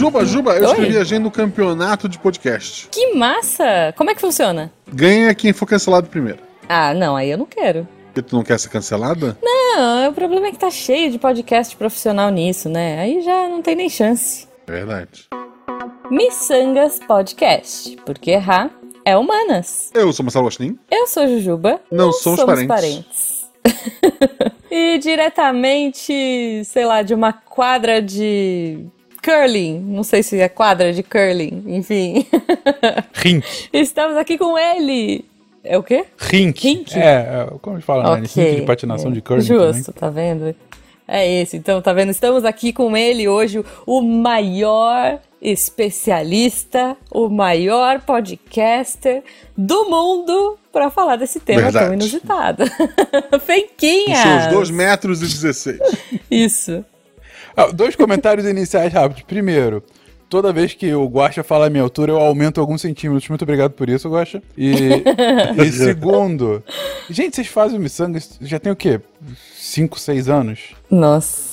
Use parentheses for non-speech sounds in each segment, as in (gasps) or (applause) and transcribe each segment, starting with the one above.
Juba, Juba, eu escrevi a gente no campeonato de podcast. Que massa! Como é que funciona? Ganha quem for cancelado primeiro. Ah, não, aí eu não quero. Porque tu não quer ser cancelada? Não, o problema é que tá cheio de podcast profissional nisso, né? Aí já não tem nem chance. Verdade. Missangas Podcast, porque errar é humanas. Eu sou Marcelo Agostinho. Eu sou Jujuba. Não somos parentes. (laughs) e diretamente, sei lá, de uma quadra de curling, não sei se é quadra de curling, enfim. (laughs) Rink. Estamos aqui com ele. É o quê? Rink. Rink? É, é, como a gente fala, né? Ok. Rink de patinação É. de curling Justo, também. tá vendo? É esse, então, tá vendo? Estamos aqui com ele hoje, o maior especialista, o maior podcaster do mundo para falar desse tema tão Verdade. inusitado. Com Fenquinha! seus 2 metros e 16. Isso. Ah, dois comentários iniciais rápidos. Primeiro, toda vez que o Guaxa fala a minha altura, eu aumento alguns centímetros. Muito obrigado por isso, Guaxa. E, e (laughs) segundo, gente, vocês fazem o Missangas já tem o quê? Cinco, seis anos? Nossa.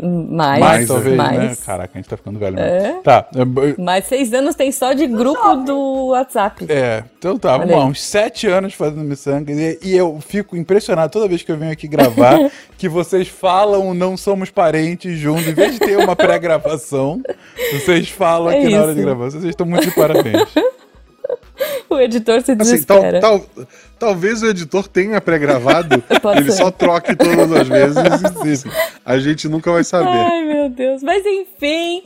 Mais, Mais, talvez, mais. né? Caraca, a gente tá ficando velho. É. mesmo. Tá. é, Mais seis anos tem só de grupo do WhatsApp. É, então tá, Olha vamos lá, uns sete anos fazendo Missangas e, e eu fico impressionado toda vez que eu venho aqui gravar (laughs) que vocês falam não somos parentes juntos, em vez de ter uma pré-gravação, vocês falam É aqui na hora de isso. gravar. Vocês estão muito de parabéns. (laughs) O editor se Assim, tal, desespera. tal- talvez o editor tenha pré-gravado, (laughs) ele ser. só troque todas as vezes e a gente nunca vai saber. Ai, meu Deus. Mas enfim,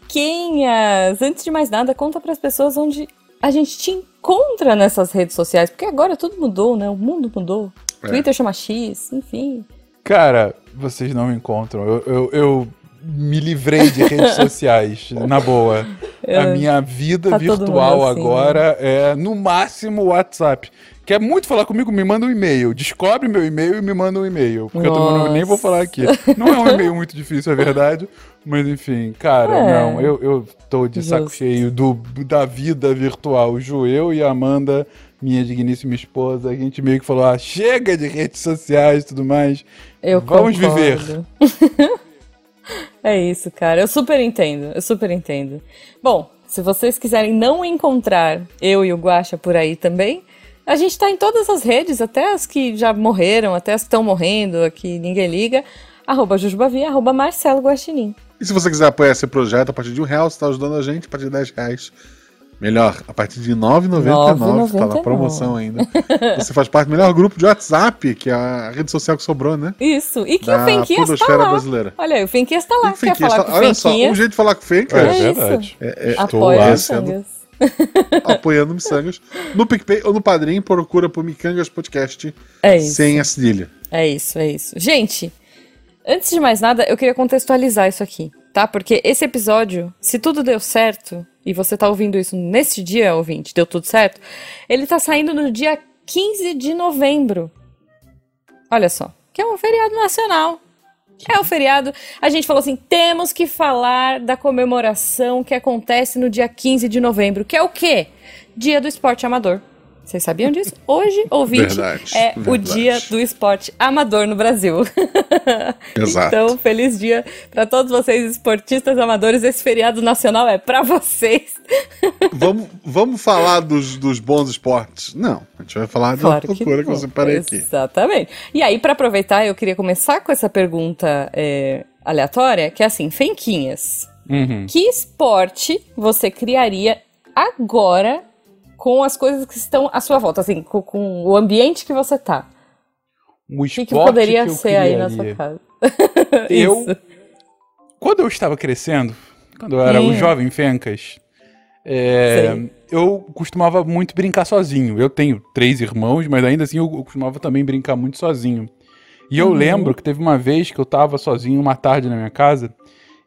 Fenquinhas. Antes de mais nada, conta pras pessoas onde a gente te encontra nessas redes sociais. Porque agora tudo mudou, né? O mundo mudou. É. Twitter chama X, enfim. Cara, vocês não me encontram. Eu, eu, eu me livrei de redes (laughs) sociais, na boa. A minha vida Tá virtual assim, agora é, no máximo, o WhatsApp. Quer muito falar comigo? Me manda um e-mail. Descobre meu e-mail e me manda um e-mail. Porque eu também não- nem vou falar aqui. Não é um e-mail muito difícil, é verdade. Mas enfim, cara, É. não. Eu, eu tô de saco Justo. cheio do, da vida virtual. Ju, eu e a Amanda, minha digníssima esposa, a gente meio que falou: ah, chega de redes sociais e tudo mais. Eu Vamos concordo. viver. (laughs) É isso, cara. Eu super entendo. Eu super entendo. Bom, se vocês quiserem não encontrar eu e o Guaxa por aí também, a gente tá em todas as redes, até as que já morreram, até as que estão morrendo, aqui ninguém liga. Arroba Jujubavi, arroba Marcelo Guaxinim. E se você quiser apoiar esse projeto a partir de um real, você está ajudando a gente a partir de 10 reais. Melhor, a partir de R$ 9,99, tá na 9,99. promoção ainda. Você faz parte do melhor grupo de WhatsApp, que é a rede social que sobrou, né? Isso. E que Da o Fenquinhas tá lá. brasileira. Olha o Fenquinhas tá lá. O Quer falar tá- com o Olha só, um jeito de falar com o É, Fencas isso. verdade. é, é, Estou lá. sangas. apoiando Missangas. No PicPay ou no Padrim, procura por Micangas Podcast É sem a cedilha. É isso, é isso. Gente, antes de mais nada, eu queria contextualizar isso aqui, tá? Porque esse episódio, se tudo deu certo, e você tá ouvindo isso neste dia, ouvinte, deu tudo certo, ele tá saindo no dia 15 de novembro. Olha só, que é um feriado nacional. É o feriado. A gente falou assim: temos que falar da comemoração que acontece no dia 15 de novembro, que é o quê? Dia do esporte amador. Vocês sabiam disso? Hoje, ouvinte, Verdade, é o verdade. dia do esporte amador no Brasil. (laughs) Exato. Então, feliz dia para todos vocês, esportistas amadores. Esse feriado nacional é para vocês. (laughs) vamos, vamos falar dos, dos bons esportes? Não, a gente vai falar da Claro loucura que, não. eu separei aqui. Exatamente. E aí, para aproveitar, eu queria começar com essa pergunta é, aleatória, que é assim, Fenquinhas. Uhum. Que esporte você criaria agora com as coisas que estão à sua volta, assim, com, com o ambiente que você tá? O esporte que, que poderia que ser aí na sua casa? (laughs) Eu, quando eu estava crescendo, quando eu era Hum. o jovem Fencas, é, eu costumava muito brincar sozinho. Eu tenho três irmãos, mas ainda assim eu costumava também brincar muito sozinho. E eu Uhum. lembro que teve uma vez que eu tava sozinho uma tarde na minha casa,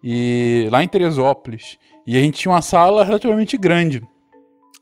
e lá em Teresópolis, e a gente tinha uma sala relativamente grande,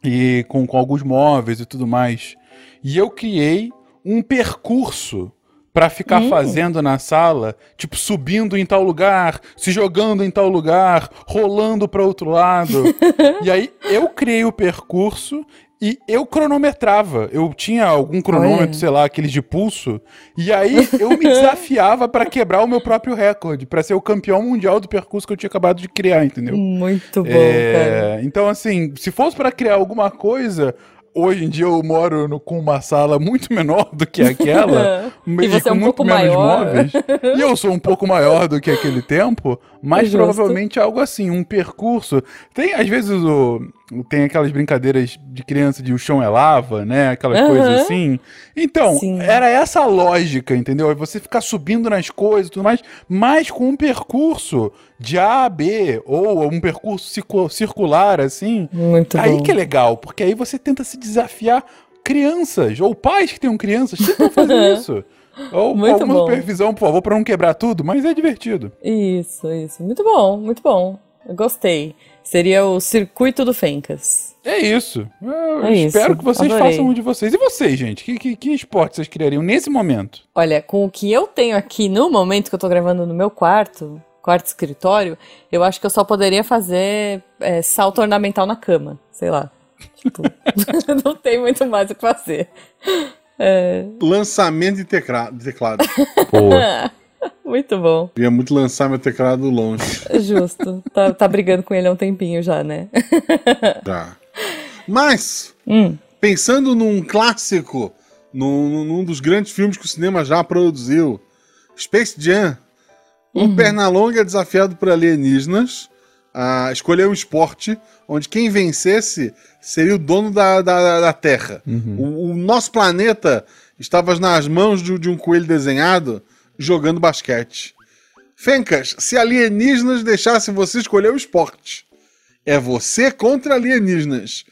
e com, com alguns móveis e tudo mais. E eu criei um percurso pra ficar fazendo na sala, tipo, subindo em tal lugar, se jogando em tal lugar, rolando pra outro lado. (laughs) e aí eu criei o percurso e eu cronometrava. Eu tinha algum cronômetro, Olha. sei lá, aqueles de pulso, e aí eu me (laughs) desafiava pra quebrar o meu próprio recorde, pra ser o campeão mundial do percurso que eu tinha acabado de criar, entendeu? Muito bom, cara. É, então, assim, se fosse pra criar alguma coisa, hoje em dia eu moro no- com uma sala muito menor do que aquela. (laughs) E você é com um muito pouco menos maior. móveis. E eu sou um pouco maior do que aquele tempo, mas Justo. provavelmente algo assim, um percurso. Tem, às vezes, o, tem aquelas brincadeiras de criança de o chão é lava, né? Aquelas Aham. coisas assim. Então, Sim. era essa a lógica, entendeu? É você ficar subindo nas coisas e tudo mais, mas com um percurso de A a B, ou um percurso circu- circular, assim. Muito aí bom. que é legal, porque aí você tenta se desafiar crianças, ou pais que tenham crianças, tentam fazer isso. Ou Muito alguma bom. supervisão, por favor, pra não quebrar tudo, mas é divertido. Isso, isso. Muito bom, muito bom. Eu gostei. Seria o circuito do Fencas. É isso. Eu É isso. espero que vocês Adorei. façam um de vocês. E vocês, gente? Que, que, que esporte vocês criariam nesse momento? Olha, com o que eu tenho aqui no momento que eu tô gravando no meu quarto, quarto escritório, eu acho que eu só poderia fazer é, salto ornamental na cama. Sei lá. Tipo, (laughs) não tem muito mais o que fazer. É, Lançamento de teclado. De teclado. (laughs) Muito bom. Queria muito lançar meu teclado longe. Justo. Tá, tá brigando com ele há um tempinho já, né? Já. Mas, Hum, pensando num clássico, num, num dos grandes filmes que o cinema já produziu, Space Jam, um Pernalonga é desafiado por alienígenas a escolher um esporte onde quem vencesse seria o dono da, da, da Terra. O, o nosso planeta estava nas mãos de, de um coelho desenhado jogando basquete. Fencas, se alienígenas deixassem você escolher o esporte, é você contra alienígenas.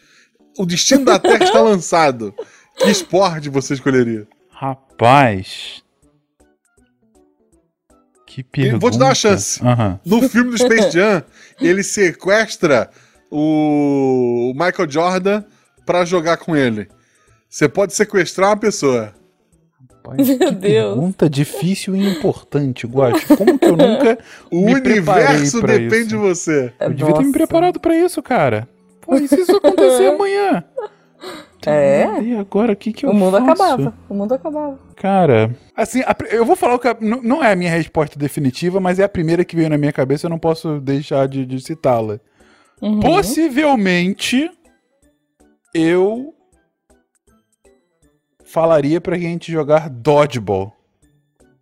O destino da Terra está (laughs) lançado. Que esporte você escolheria? Rapaz. Que pergunta. Vou te dar uma chance. Aham. No filme do Space (laughs) Jam, ele sequestra o Michael Jordan pra jogar com ele. Você pode sequestrar uma pessoa. Rapaz, Meu que Deus. Pergunta difícil e importante, Guacho. Como que eu (laughs) nunca O me preparei universo pra depende isso? de você. Eu devia ter me Nossa. preparado pra isso, cara. Pô, e se isso (laughs) acontecer amanhã? É. E agora, o que que eu O mundo faço? acabava. O mundo acabava. Cara, assim, a eu vou falar o que a- não é a minha resposta definitiva, mas é a primeira que veio na minha cabeça, eu não posso deixar de, de citá-la. Uhum. Possivelmente, eu falaria pra gente jogar dodgeball.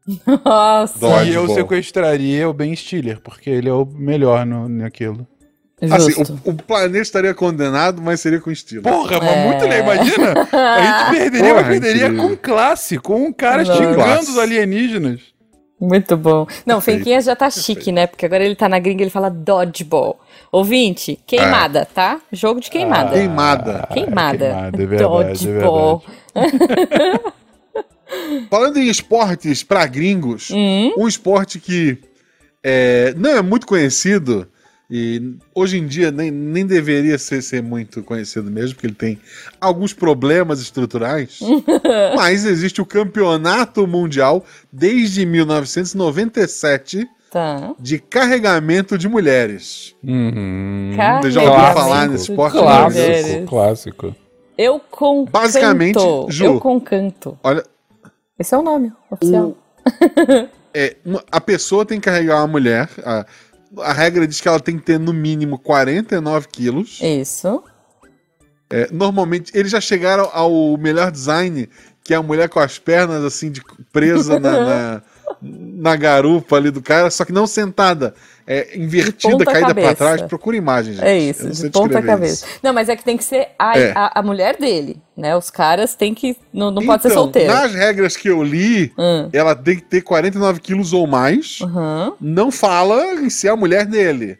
(laughs) Nossa. Dodgeball. E eu sequestraria o Ben Stiller, porque ele é o melhor no, naquilo. Assim, Justo. o, o planeta estaria condenado, mas seria com estilo. Porra, mas É. muito legal. Imagina, a gente (laughs) perderia, Porra, mas perderia incrível. com classe, com um cara Nossa. xingando os alienígenas. Muito bom. Não. Fenquinhas já tá chique, né? Porque agora ele tá na gringa ele fala dodgeball. Ouvinte, queimada, tá? Jogo de queimada. Ah, Queimada. Queimada. queimada, é verdade, é Dodgeball. (laughs) Falando em esportes pra gringos, Hum? um esporte que é, não é muito conhecido e hoje em dia nem, nem deveria ser, ser muito conhecido mesmo, porque ele tem alguns problemas estruturais. (laughs) mas existe o Campeonato Mundial desde 1997 Tá. de carregamento de mulheres. Uhum. Você já ouviu falar nesse esporte? de Clássico, clássico. Eu concanto. Basicamente, Ju. Eu concanto. Olha, Esse é o nome oficial. é, uma- a pessoa tem que carregar uma mulher. A, a regra diz que ela tem que ter no mínimo 49 quilos. Isso. É, normalmente, eles já chegaram ao melhor design, que é a mulher com as pernas assim, de, presa na, na, (laughs) na garupa ali do cara, só que não sentada. É invertida, caída pra trás. Procura imagem, gente. É isso, de ponta cabeça. isso. Não, mas é que tem que ser a, É. a, a mulher dele, né? Os caras têm que. Não, não pode ser Então, solteiro. Nas regras que eu li, Hum. ela tem que ter 49 quilos ou mais. Uhum. Não fala em ser a mulher dele.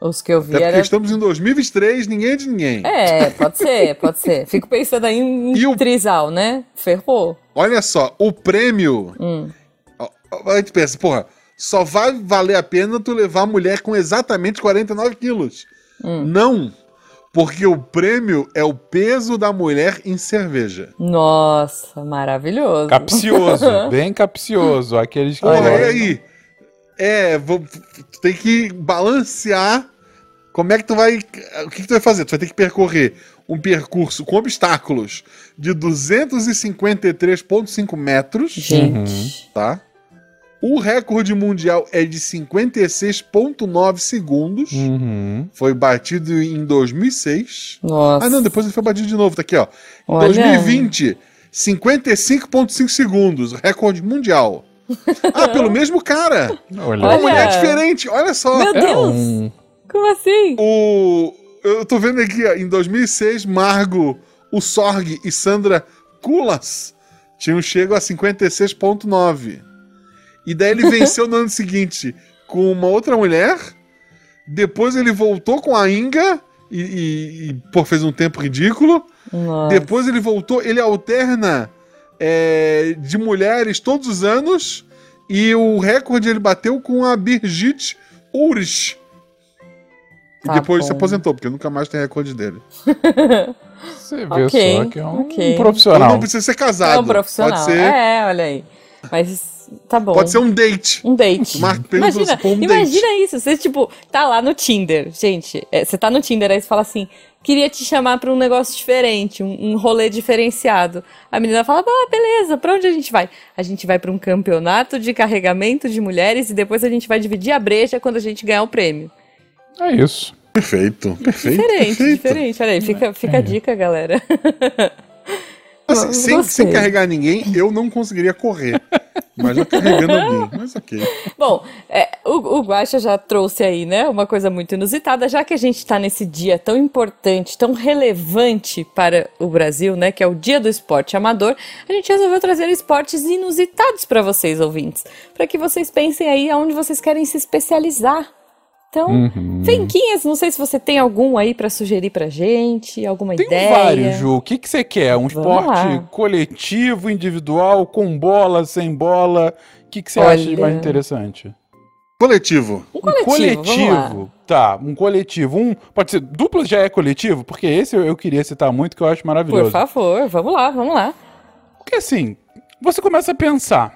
Os que eu vi Até porque era. estamos em 2023, ninguém é de ninguém. É, pode ser, pode ser. Fico pensando aí em (laughs) E o- trisal, né? Ferrou. Olha só, o prêmio. Hum. A gente pensa, porra, só vai valer a pena tu levar a mulher com exatamente 49 quilos. Hum. Não. Porque o prêmio é o peso da mulher em cerveja. Nossa, maravilhoso. Capcioso, (laughs) bem capcioso. Aqueles que. Porra, e aí? É, vou- tu tem que balancear como é que tu vai. O que, que tu vai fazer? Tu vai ter que percorrer um percurso com obstáculos de 253,5 metros, Gente. tá? O recorde mundial é de 56,9 segundos. Uhum. Foi batido em 2006. Nossa. Ah, não, depois ele foi batido de novo, tá aqui, ó. Em Olha. 2020, 55,5 segundos, recorde mundial. (laughs) Ah, pelo mesmo cara. Olha. Uma mulher diferente, olha só. Meu É Deus. um. Como assim? O, eu tô vendo aqui, ó, em 2006, Margo, o Sorg e Sandra Kulas tinham chego a 56,9. E daí ele venceu no ano seguinte com uma outra mulher. Depois ele voltou com a Inga e, e, e, pô, fez um tempo ridículo. Nossa. Depois ele voltou, ele alterna é, de mulheres todos os anos. E o recorde ele bateu com a Birgit Ulrich. E Tá depois se bom. aposentou, porque nunca mais tem recorde dele. (laughs) Você vê Ok, só que é um ok. um Então profissional. não precisa ser casado. É um profissional. Pode ser, É, olha aí. Mas tá bom. pode ser um date. Um date. Imagina, um imagina isso. Você, tipo, tá lá no Tinder. Gente, é, você tá no Tinder, aí você fala assim: queria te chamar pra um negócio diferente, um, um rolê diferenciado. A menina fala: ah, beleza, pra onde a gente vai? A gente vai pra um campeonato de carregamento de mulheres e depois a gente vai dividir a breja quando a gente ganhar o prêmio. É isso. Perfeito, perfeito. Diferente, perfeito. diferente. Olha aí, fica, fica a dica, galera. (laughs) Assim, Eu sem, sem carregar ninguém, eu não conseguiria correr. Mas já carregando alguém. Mas ok. Bom, é, o, o Guaxa já trouxe aí, né, uma coisa muito inusitada, já que a gente está nesse dia tão importante, tão relevante para o Brasil, né, que é o Dia do Esporte Amador, a gente resolveu trazer esportes inusitados para vocês, ouvintes, para que vocês pensem aí aonde vocês querem se especializar. Então, Uhum. Fenquinhas, não sei se você tem algum aí para sugerir pra gente, alguma Tem ideia. vários, Ju. O que, que você quer? Um Vamos esporte lá. coletivo, individual, com bola, sem bola? O que, que você Olha. acha de mais interessante? Coletivo. Um coletivo, vamos lá. Tá, um coletivo. Um, pode ser, duplo já é coletivo? Porque esse eu, eu queria citar muito, que eu acho maravilhoso. Por favor, vamos lá, vamos lá. Porque assim, você começa a pensar.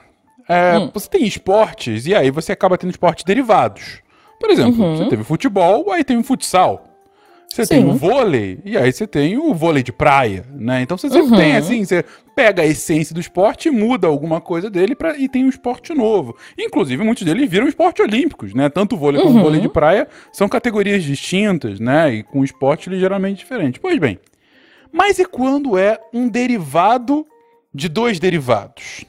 é, Hum. Você tem esportes e aí você acaba tendo esportes derivados. Por exemplo, Uhum. você teve futebol, aí tem o futsal. Você Sim. tem o vôlei, e aí você tem o vôlei de praia, né? Então você sempre Uhum. tem, assim, você pega a essência do esporte e muda alguma coisa dele pra, e tem um esporte novo. Inclusive, muitos deles viram esporte olímpicos, né? Tanto o vôlei como o Uhum. vôlei de praia são categorias distintas, né? E com esporte ligeiramente diferentes. Pois bem, mas e quando é um derivado de dois derivados?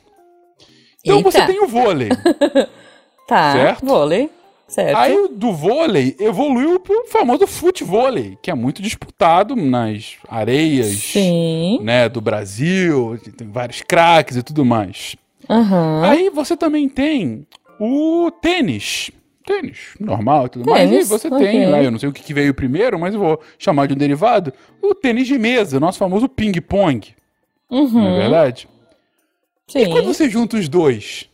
Então Eita. você tem o vôlei. (laughs) Tá, Certo? vôlei, certo. Aí o do vôlei evoluiu pro famoso futevôlei, que é muito disputado nas areias Sim. né, do Brasil, tem vários craques e tudo mais. Aham. Aí você também tem o tênis. Tênis, normal e tudo mais. E Tênis, você ok. tem lá, eu não sei o que que veio primeiro, mas eu vou chamar de um derivado, o tênis de mesa, nosso famoso ping-pong. Uhum. Não é verdade? Sim. E quando você junta os dois,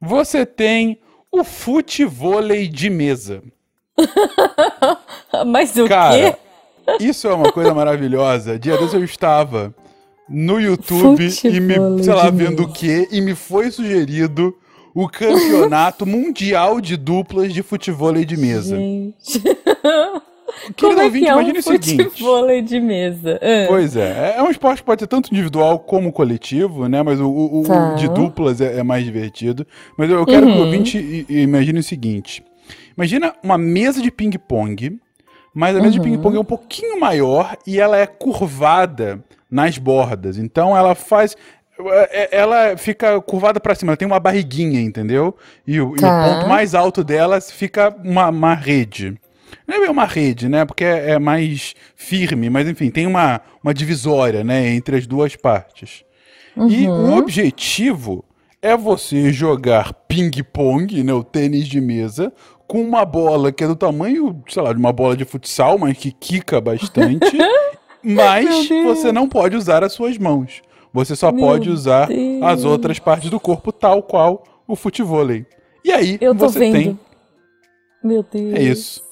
você tem o futevôlei de mesa. (laughs) Mas o Cara, quê? isso é uma coisa maravilhosa. Dia desse eu estava no YouTube e me, sei lá, vendo o mesa. quê, e me foi sugerido o campeonato (laughs) mundial de duplas de futevôlei de mesa. Gente. (laughs) Querido Como é ouvinte, que é um imagine o seguinte. futevôlei de mesa? Ah. Pois é, é um esporte que pode ser tanto individual como coletivo, né? Mas o, o- o Tá. de duplas é, é mais divertido. Mas eu quero que o Uhum. ouvinte imagine o seguinte: imagina uma mesa de ping-pong, mas a mesa de Uhum. ping-pong é um pouquinho maior e ela é curvada nas bordas. Então ela faz. é- Ela fica curvada pra cima, ela tem uma barriguinha, entendeu? E o, e o Tá. ponto mais alto dela fica uma, uma rede. Não é uma rede, né? Porque é, é mais firme, mas enfim, tem uma, uma divisória, né? Entre as duas partes. E Uhum. o objetivo é você jogar ping-pong, né? O tênis de mesa, com uma bola que é do tamanho, sei lá, de uma bola de futsal, mas que quica bastante. (laughs) mas você não pode usar as suas mãos. Você só Meu pode usar Deus. as outras partes do corpo, tal qual o futevôlei. E aí Eu tô você vendo. tem. Meu Deus. É isso.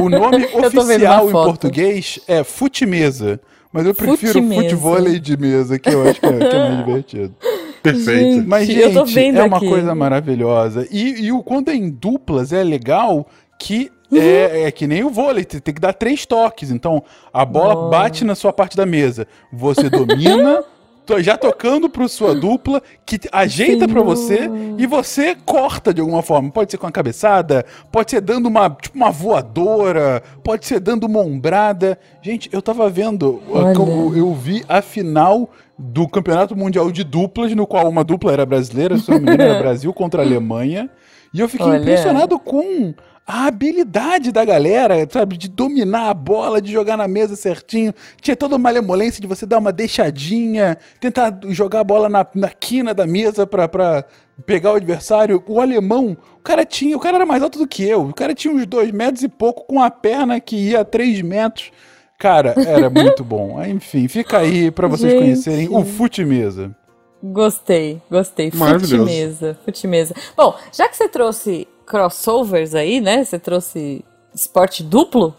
O nome (laughs) oficial em português é futimesa. Mas eu prefiro futevôlei de mesa, que eu acho que é, que é mais (laughs) divertido. Perfeito. Gente, Mas, eu tô gente, vendo é uma aqui. coisa maravilhosa. E, e o quando é em duplas é legal que Uhum. é, é que nem o vôlei, você tem que dar três toques. Então, a bola Nossa. bate na sua parte da mesa. Você domina, (laughs) já tocando pro sua dupla, que ajeita pra você e você corta de alguma forma. Pode ser com a cabeçada, pode ser dando uma, tipo, uma voadora, pode ser dando uma ombrada. Gente, eu tava vendo, Olha. como eu vi a final do Campeonato Mundial de Duplas, no qual uma dupla era brasileira, se não me engano, era (laughs) Brasil contra a Alemanha. E eu fiquei Olha. impressionado com a habilidade da galera, sabe, de dominar a bola, de jogar na mesa certinho. Tinha toda uma malemolência de você dar uma deixadinha, tentar jogar a bola na, na quina da mesa pra, pra pegar o adversário. O alemão, o cara tinha, o cara era mais alto do que eu. O cara tinha uns dois metros e pouco com a perna que ia a três metros. Cara, era (laughs) muito bom. Enfim, fica aí pra vocês Gente. conhecerem o Fute Mesa. Gostei, gostei. Maravilhoso. Futimesa, futimesa. Bom, já que você trouxe crossovers aí, né? Você trouxe esporte duplo,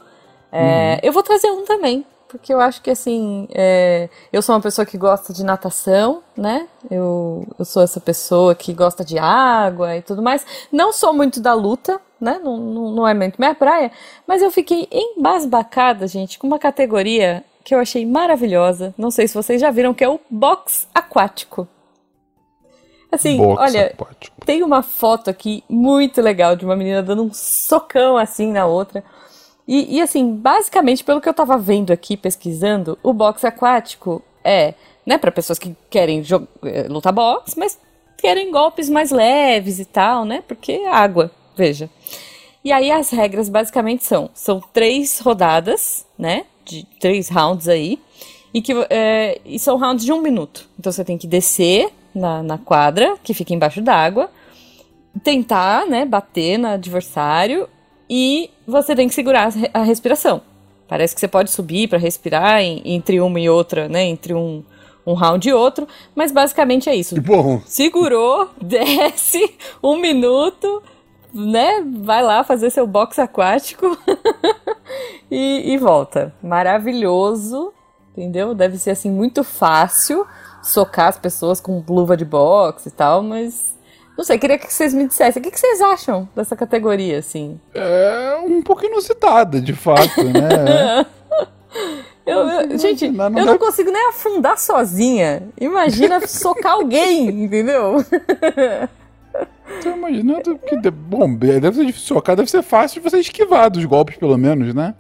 é, eu vou trazer um também. Porque eu acho que, assim, é, eu sou uma pessoa que gosta de natação, né? Eu, eu sou essa pessoa que gosta de água e tudo mais. Não sou muito da luta, né? Não, não, não é muito minha praia. Mas eu fiquei embasbacada, gente, com uma categoria que eu achei maravilhosa. Não sei se vocês já viram, que é o box aquático. Assim, olha, aquático. tem uma foto aqui muito legal de uma menina dando um socão assim na outra. E, e, assim, basicamente, pelo que eu tava vendo aqui, pesquisando, o boxe aquático é, né, para pessoas que querem eh, lutar boxe, mas querem golpes mais leves e tal, né? Porque é água, veja. E aí as regras basicamente são, são três rodadas, né? De três rounds aí. E, que, é, e são rounds de um minuto. Então você tem que descer na, na quadra, que fica embaixo d'água, tentar, né, bater no adversário e você tem que segurar a re- a respiração. Parece que você pode subir para respirar em- entre uma e outra, né, entre um, um round e outro, mas basicamente é isso. Que bom. Segurou, (laughs) desce, um minuto, né? Vai lá fazer seu boxe aquático (laughs) e, e volta. Maravilhoso, entendeu? Deve ser assim muito fácil socar as pessoas com luva de boxe e tal, mas não sei, queria que vocês me dissessem o que, que vocês acham dessa categoria, assim. É um pouco inusitada, de fato, né? (laughs) Eu, eu- gente, não, não eu dá- não consigo nem afundar sozinha. Imagina socar alguém, (laughs) entendeu? Tô imaginando que. Bom, deve ser difícil socar, deve ser fácil de você esquivar dos golpes, pelo menos, né?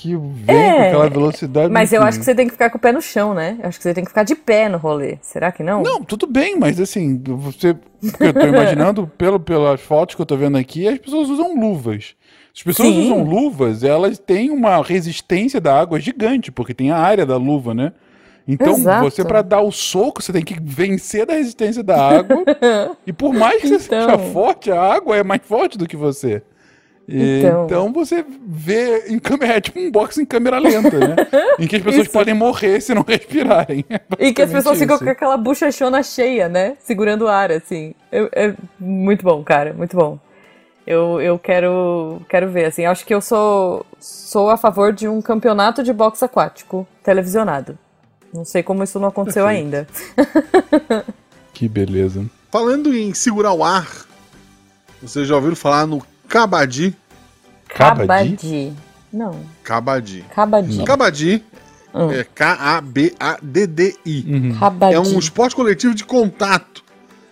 Que vem É, com aquela velocidade. Mas eu acho que você tem que ficar com o pé no chão, né? Eu acho que você tem que ficar de pé no rolê. Será que não? Não, tudo bem, mas assim, você. Eu tô imaginando, (laughs) pelo, pelas fotos que eu tô vendo aqui, as pessoas usam luvas. As pessoas Sim. usam luvas, elas têm uma resistência da água gigante, porque tem a área da luva, né? Então, Exato. você pra dar o soco, você tem que vencer da resistência da água. (laughs) e por mais que você Então. seja forte, a água é mais forte do que você. Então. então. você vê em câmera, é tipo um boxe em câmera lenta, né? (laughs) em que as pessoas Isso. podem morrer se não (laughs) respirarem. É E que as pessoas ficam isso. com aquela bochechona cheia, né? Segurando o ar, assim. Eu- é muito bom, cara, muito bom. Eu, eu quero, quero ver, assim. Acho que eu sou, sou a favor de um campeonato de boxe aquático televisionado. Não sei como isso não aconteceu ainda. (laughs) Que beleza. Falando em segurar o ar, vocês já ouviram falar no? Cabadi? Cabadi. Não, Kabaddi. Cabadi. Kabaddi Hum. é K-A-B-A-D-D-I. Uhum. Cabadi. É um esporte coletivo de contato.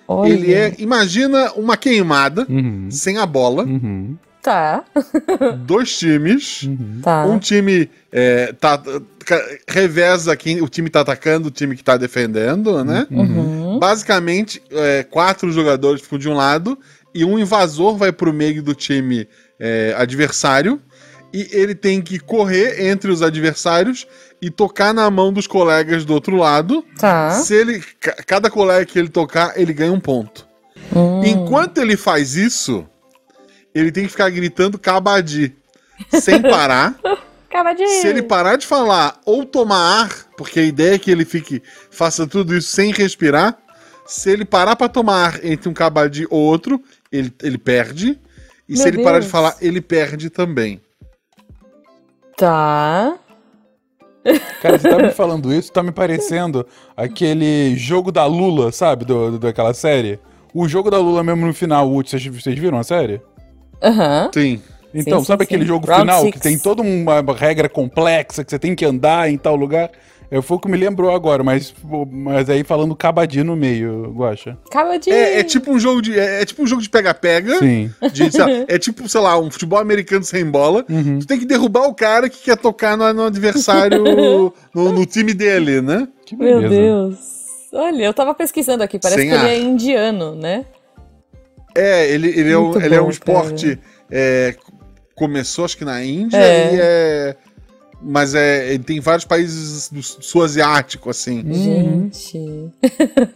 Olha. Ele é, imagina uma queimada Uhum. sem a bola, Uhum. Tá, (laughs) dois times, tá. um time é, tá, reveza quem o time tá atacando, o time que tá defendendo, né? Uhum. Basicamente, é, quatro jogadores ficam de um lado e um invasor vai pro meio do time é, adversário e ele tem que correr entre os adversários e tocar na mão dos colegas do outro lado. Tá. Se ele, ca- cada colega que ele tocar, ele ganha um ponto. Hum. Enquanto ele faz isso, ele tem que ficar gritando cabadi sem (laughs) parar. Cabadi. Se ele parar de falar ou tomar ar, porque a ideia é que ele fique faça tudo isso sem respirar. Se ele parar para tomar ar entre um cabadi ou outro, ele, ele perde. E Meu se ele parar de Deus. falar, ele perde também. Tá. Cara, você tá me falando isso, tá me parecendo aquele jogo da Lula, sabe? Do, do- daquela série. O jogo da Lula mesmo no final, vocês, vocês viram a série? Aham. Sim. Então, sim, sabe sim. aquele jogo Round final six. que tem toda uma regra complexa, que você tem que andar em tal lugar? É, foi o que me lembrou agora, mas, mas aí falando cabadi no meio, Guaxa. Acaba de. É, é tipo um jogo de. É, é tipo um jogo de pega-pega. Sim. de, sei lá, é tipo, sei lá, um futebol americano sem bola. Uhum. Tu tem que derrubar o cara que quer tocar no, no adversário, (laughs) no, no time dele, né? Que Meu. Deus. Olha, eu tava pesquisando aqui, parece Sem que ele ar. é indiano, né? É, ele, ele, é, um, Muito ele é um bom, esporte. é, começou, acho que na Índia, É. e é. Mas é, ele tem vários países do sul asiático, assim. Uhum. Gente.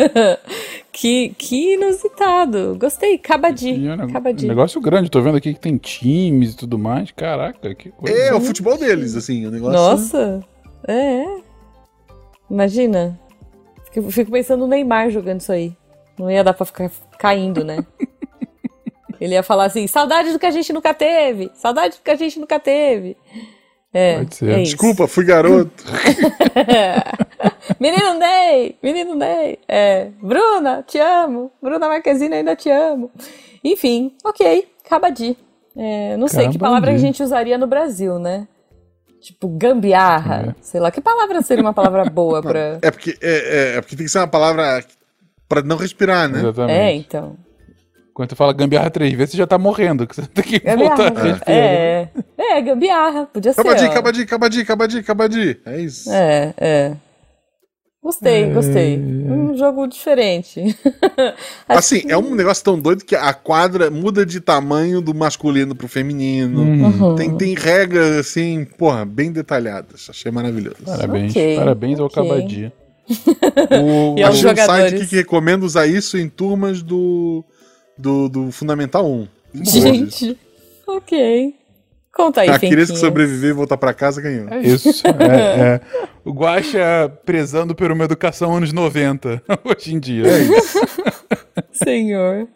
(laughs) que, que inusitado. Gostei. Cabadi. É um negócio grande, tô vendo aqui que tem times e tudo mais. Caraca, que coisa. É, o futebol deles, assim, o negócio. Nossa. É. Imagina. Fico, fico pensando no Neymar jogando isso aí. Não ia dar pra ficar caindo, né? (laughs) Ele ia falar assim: saudade do que a gente nunca teve. Saudade do que a gente nunca teve. É, Pode ser. é isso. Desculpa, fui garoto. (laughs) Menino Ney! Menino Ney! É. Bruna, te amo! Bruna Marquezine, ainda te amo! Enfim, ok. Cabadi. É, não sei que palavra a gente usaria no Brasil, né? Tipo, gambiarra. Sei lá. Que palavra seria uma palavra boa pra. É porque, é, é- é porque tem que ser uma palavra pra não respirar, né? Exatamente. É, então. Quando você fala gambiarra três vezes, você já tá morrendo. que Você tem que voltar Gambiarra. a respirar. É, é, gambiarra. Podia ser. Cabadi, ó. cabadi, cabadi, cabadi, cabadi. É isso. É, é. Gostei, gostei. Um jogo diferente. (laughs) Assim, é um negócio tão doido que a quadra muda de tamanho do masculino pro feminino. Uhum. Tem, tem regras, assim, porra, bem detalhadas. Achei maravilhoso. Parabéns, Ok, parabéns ao ok. Cabadi. O, achei um site aqui que recomenda usar isso em turmas do, do, do Fundamental 1. Gente, ok. Conta aí, a criança que sobreviver e voltar pra casa ganhou. É isso. (laughs) é, é. O Guaxa prezando por uma educação anos 90, (laughs) hoje em dia. Senhor.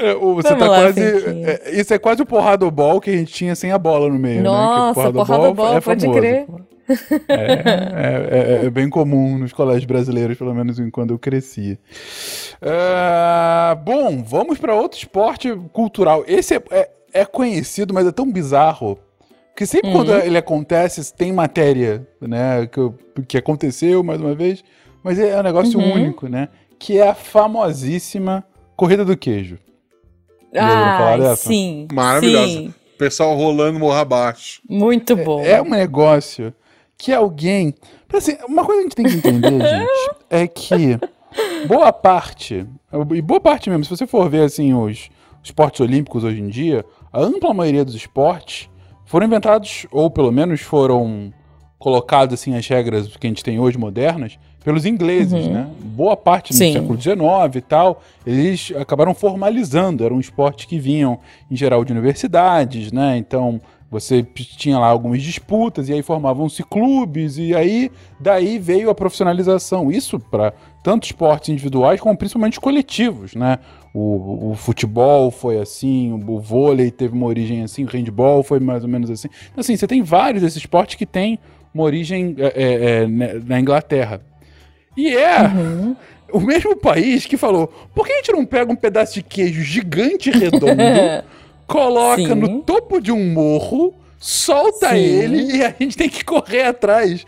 É, o- você Vamos tá lá, quase. É, isso é quase o porrada ball que a gente tinha sem a bola no meio. Nossa, né? Que o porrada ball, é pode famoso. crer. É, é- é bem comum nos colégios brasileiros, pelo menos quando eu cresci. Ah, bom, vamos para outro esporte cultural. Esse é, é- é conhecido, mas é tão bizarro. Que sempre quando Uhum. ele acontece, tem matéria, né? Que, que aconteceu mais uma vez, mas é um negócio Uhum. único, né? Que é a famosíssima Corrida do Queijo. Ah, sim. Maravilhosa. Sim. O pessoal rolando morra abaixo. Muito bom. É um negócio que alguém. Assim, uma coisa que a gente tem que entender, (laughs) gente, é que boa parte, e boa parte mesmo, se você for ver assim os esportes olímpicos hoje em dia, a ampla maioria dos esportes foram inventados, ou pelo menos foram colocados assim as regras que a gente tem hoje modernas, pelos ingleses, Uhum. né? Boa parte no Sim. século XIX e tal, eles acabaram formalizando, eram esportes que vinham em geral de universidades, né? Então você tinha lá algumas disputas e aí formavam-se clubes e aí daí veio a profissionalização. Isso para tanto esportes individuais como principalmente coletivos, né? O, o futebol foi assim, o, vôlei teve uma origem assim, o handball foi mais ou menos assim. Então, assim, você tem vários desses esportes que têm uma origem é, é, é, né, na Inglaterra. E é Uhum. o mesmo país que falou: por que a gente não pega um pedaço de queijo gigante e redondo, (laughs) coloca Sim. no topo de um morro, solta Sim. ele e a gente tem que correr atrás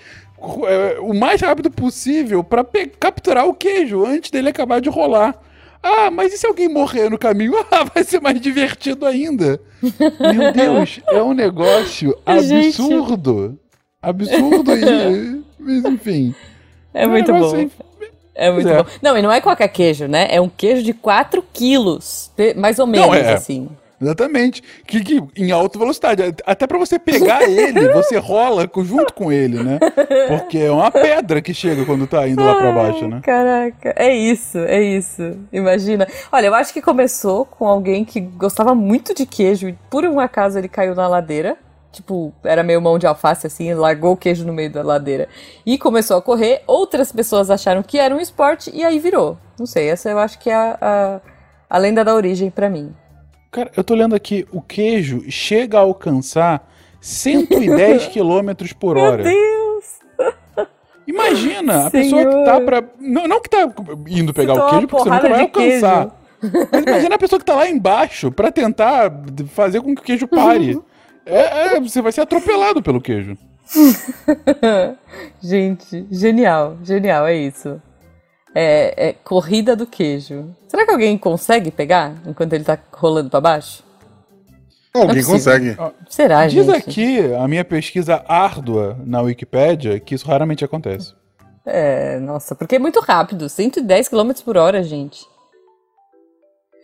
é, o mais rápido possível para capturar o queijo antes dele acabar de rolar. Ah, mas e se alguém morrer no caminho? (laughs) Ah, vai ser mais divertido ainda. Meu (laughs) Deus, é um negócio Gente. absurdo. Absurdo e. (laughs) Mas enfim. É um muito bom. É muito é. bom. Não, e não é qualquer queijo, né? É um queijo de 4 quilos. Mais ou menos, Não, é. assim. Exatamente. Que, que em alta velocidade. Até pra você pegar ele, você (laughs) rola junto com ele, né? Porque é uma pedra que chega quando tá indo lá pra baixo, né? Caraca, é isso, é isso. Imagina. Olha, eu acho que começou com alguém que gostava muito de queijo e por um acaso ele caiu na ladeira. Tipo, era meio mão de alface assim, largou o queijo no meio da ladeira e começou a correr. Outras pessoas acharam que era um esporte e aí virou. Não sei, essa eu acho que é a, a, a lenda da origem pra mim. Cara, eu tô lendo aqui, o queijo chega a alcançar 110 km (laughs) por hora. Meu Deus! Imagina, a pessoa que tá pra. Não, não que tá indo pegar o queijo, porque você nunca vai alcançar. (laughs) Mas imagina a pessoa que tá lá embaixo pra tentar fazer com que o queijo pare. (laughs) É, é, você vai ser atropelado pelo queijo. Gente, genial, genial, é isso. É, é, corrida do queijo. Será que alguém consegue pegar enquanto ele tá rolando para baixo? Alguém consegue. Será, Diz gente? aqui a minha pesquisa árdua na Wikipédia que isso raramente acontece. É, nossa, porque é muito rápido 110 km por hora, gente.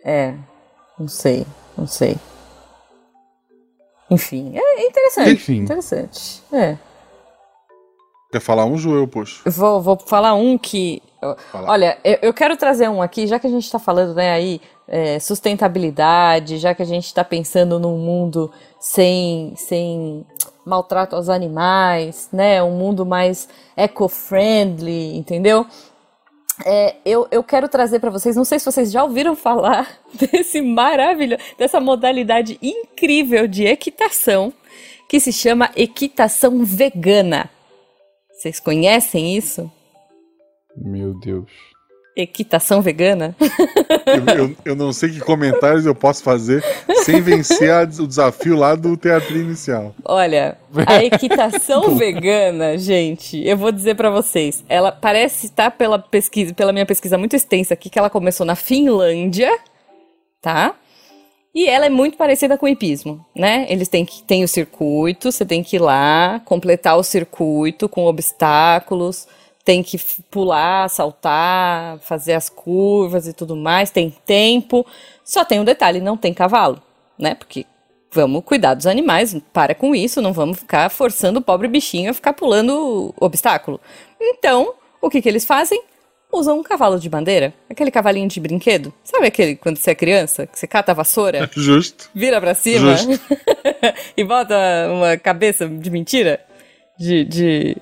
É, não sei, não sei. Enfim, é interessante. Enfim. Interessante. É. Quer falar um, Joel, poxa? Vou, vou falar um que. Fala. Olha, eu, eu quero trazer um aqui, já que a gente está falando, né, aí, é, sustentabilidade, já que a gente está pensando num mundo sem, sem maltrato aos animais, né? Um mundo mais eco-friendly, entendeu? É, eu, eu quero trazer para vocês, não sei se vocês já ouviram falar (laughs) desse maravilhoso, dessa modalidade incrível de equitação que se chama equitação vegana. Vocês conhecem isso? Meu Deus. Equitação vegana? Eu, eu, eu não sei que comentários eu posso fazer sem vencer a- o desafio lá do teatro inicial. Olha, a equitação (laughs) vegana, gente, eu vou dizer pra vocês, ela parece estar pela pesquisa, pela minha pesquisa muito extensa aqui, que ela começou na Finlândia, tá? E ela é muito parecida com o hipismo, né? Eles têm que tem o circuito, você tem que ir lá, completar o circuito com obstáculos, tem que pular, saltar, fazer as curvas e tudo mais, tem tempo. Só tem um detalhe, não tem cavalo, né? Porque vamos cuidar dos animais, para com isso, não vamos ficar forçando o pobre bichinho a ficar pulando obstáculo. Então, o que que eles fazem? Usam um cavalo de bandeira, aquele cavalinho de brinquedo. Sabe aquele quando você é criança, que você cata a vassoura, Justo. vira pra cima (laughs) e bota uma cabeça de mentira de, de,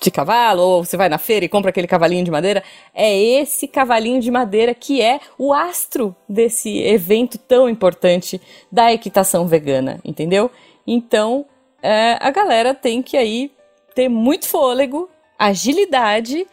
de cavalo, ou você vai na feira e compra aquele cavalinho de madeira. É esse cavalinho de madeira que é o astro desse evento tão importante da equitação vegana, entendeu? Então, é, a galera tem que aí ter muito fôlego, agilidade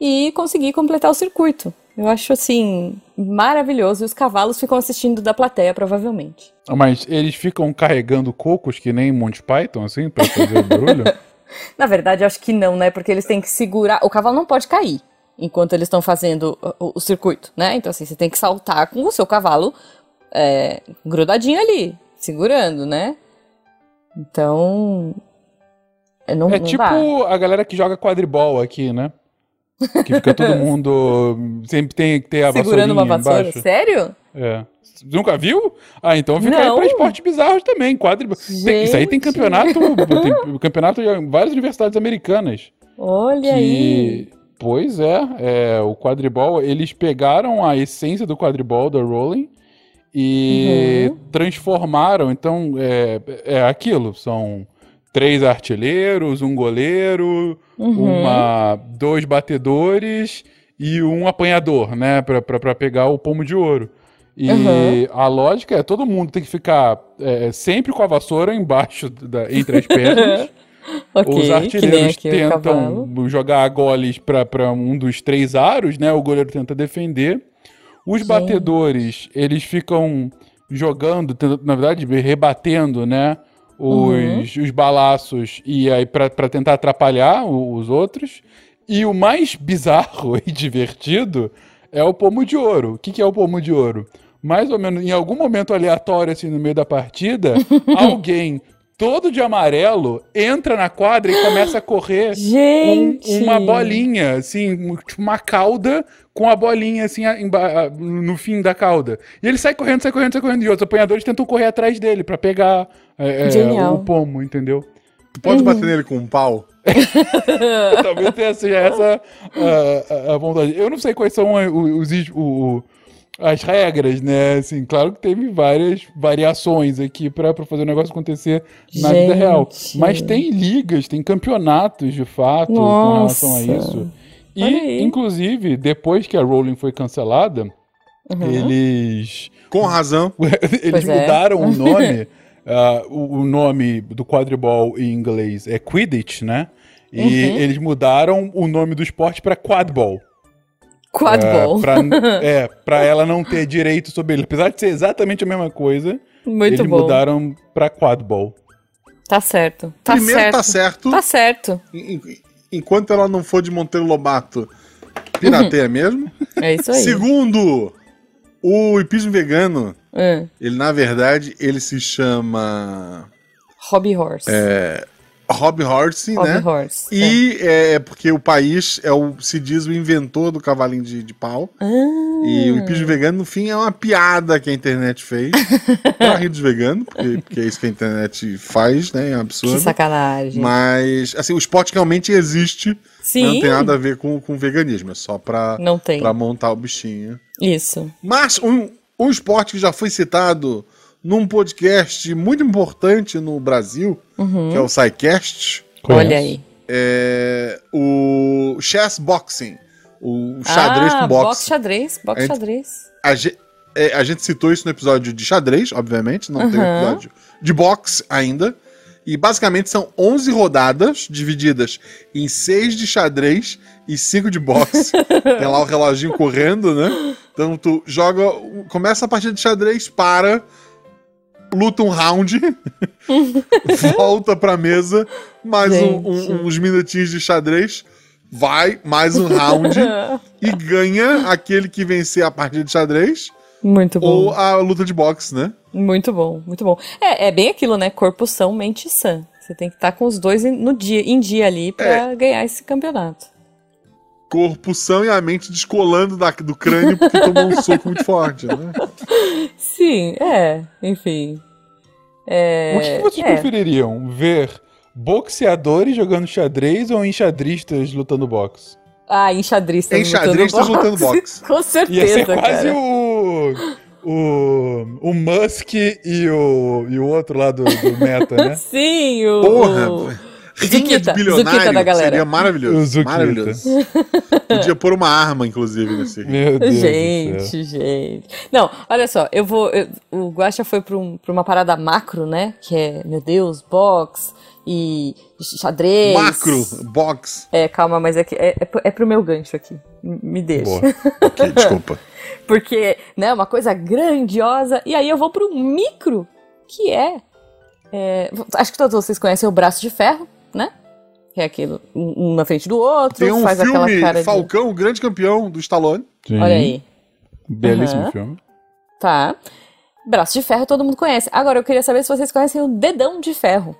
e conseguir completar o circuito. Eu acho assim maravilhoso e os cavalos ficam assistindo da plateia, provavelmente. Mas eles ficam carregando cocos que nem Monty Python, assim, pra fazer barulho? (laughs) Na verdade, eu acho que não, né? Porque eles têm que segurar. O cavalo não pode cair enquanto eles estão fazendo o, o circuito, né? Então, assim, você tem que saltar com o seu cavalo é, grudadinho ali, segurando, né? Então. é, Não, É não tipo dá. a galera que joga quadribol aqui, né? Que fica todo (laughs) mundo. Sempre tem que ter a Segurando uma vassoura. embaixo. Sério? É. Nunca viu? Ah, então fica Não. aí pra esportes bizarros também. Quadribol. Tem- isso aí tem campeonato. tem campeonato em várias universidades americanas. Olha aí. Que, pois é, é, o quadribol, eles pegaram a essência do quadribol da Rolling e Uhum. transformaram. Então, é, é aquilo: são três artilheiros, um goleiro, Uhum. uma, dois batedores e um apanhador, né, pra pegar o pomo de ouro. E Uhum. a lógica é todo mundo tem que ficar é, sempre com a vassoura embaixo da, entre as pernas. (laughs) Ok, Os artilheiros tentam jogar goles para um dos três aros, né? O goleiro tenta defender. Os Gente. batedores, eles ficam jogando, na verdade, rebatendo, né? Uhum. Os, os balaços e aí para tentar atrapalhar os outros. E o mais bizarro (laughs) e divertido é o pomo de ouro. O que, que é o pomo de ouro? Mais ou menos, em algum momento aleatório, assim, no meio da partida, (laughs) alguém todo de amarelo entra na quadra e começa a correr (gasps) Gente! com uma bolinha, assim, tipo uma cauda com a bolinha, assim, no fim da cauda. E ele sai correndo, sai correndo, sai correndo. E os apanhadores tentam correr atrás dele pra pegar é, é, Genial. o pomo, entendeu? Pode Uhum. bater nele com um pau? (laughs) Talvez tenha seja essa a, a- a vontade. Eu não sei quais são os, os- o- as regras, né? Assim, claro que teve várias variações aqui pra pra fazer o negócio acontecer na vida Gente. real. Mas tem ligas, tem campeonatos de fato com relação a Nossa. isso. E, inclusive, depois que a Rowling foi cancelada, Uhum. eles Com razão. (laughs) eles Pois é. mudaram o nome (laughs) ah, o, o nome do quadribol em inglês é Quidditch, né? E Uhum. eles mudaram o nome do esporte pra quadball. Quadball. É, pra, (laughs) é, pra ela não ter direito sobre ele. Apesar de ser exatamente a mesma coisa, Muito eles bom. mudaram pra quadball. Tá certo. Tá Primeiro certo. tá certo. Tá certo. En- en- Enquanto ela não for de Monteiro Lobato, pirateia mesmo. É isso aí. Segundo, o hipismo vegano, Hum. ele na verdade, ele se chama Hobby Horse. Hobby Horse, Hobby né? Horse. E é. é porque o país é o, se diz, o inventor do cavalinho de, de pau. Ah, E o hipismo vegano, no fim, é uma piada que a internet fez (laughs) pra rir dos veganos, porque, porque é isso que a internet faz, né? É um que absurdo. sacanagem. Mas, assim, o esporte realmente existe, Sim. não tem nada a ver com, com veganismo, é só pra, pra montar o bichinho. Isso. Mas um, um esporte que já foi citado num podcast muito importante no Brasil, que é o SciCast, Olha aí. é o chess boxing, o xadrez ah, com boxe boxe. xadrez. Boxe A gente- xadrez. A, ge- é, a gente citou isso no episódio de xadrez, obviamente, não tem Aham. episódio de boxe ainda. E basicamente são 11 rodadas divididas em 6 de xadrez e 5 de boxe. (laughs) tem lá o reloginho correndo, né? Então tu joga, começa a partida de xadrez, para, luta um round, (laughs) volta pra mesa, mais um- um- uns minutinhos de xadrez, vai, mais um round (laughs) e ganha aquele que vencer a partida de xadrez Muito bom. ou a luta de boxe, né? Muito bom, muito bom. É, é bem aquilo, né? Corpo são, mente sã. Você tem que estar com os dois no dia, em dia ali pra ganhar esse campeonato. Corpo são e a mente descolando da- do crânio porque tomou um soco muito forte, né? Sim, é. Enfim. É, o que, vocês é. prefeririam? Ver boxeadores jogando xadrez ou enxadristas lutando boxe? Ah, enxadristas Enxadristas lutando boxe. (laughs) Com certeza, Ia ser quase cara. o, o. O Musk e o, e o outro lá do, do Meta, né? (laughs) Sim, o... Porra! o- Zuquita, bilionário da galera. seria maravilhoso. Maravilhoso. Podia pôr uma arma, inclusive, nesse. Meu Deus. Gente, gente. Não, olha só, eu vou. eu- o Guaxa foi pra, um- pra uma parada macro, né? Que é, meu Deus, box e xadrez. Macro, box. É, calma, mas é, que, é, é, pro- é pro meu gancho aqui. Me deixa. Boa. Ok, desculpa. (laughs) Porque, né, uma coisa grandiosa. E aí eu vou pro micro, que é, é, Acho que todos vocês conhecem o braço de ferro, né? Que é aquilo, um na frente do outro, Tem um faz aquela filme, cara de. Falcão, o grande campeão do Stallone. Sim. Olha aí. Belíssimo Aham. filme. Tá. Braço de ferro todo mundo conhece. Agora eu queria saber se vocês conhecem o dedão de ferro.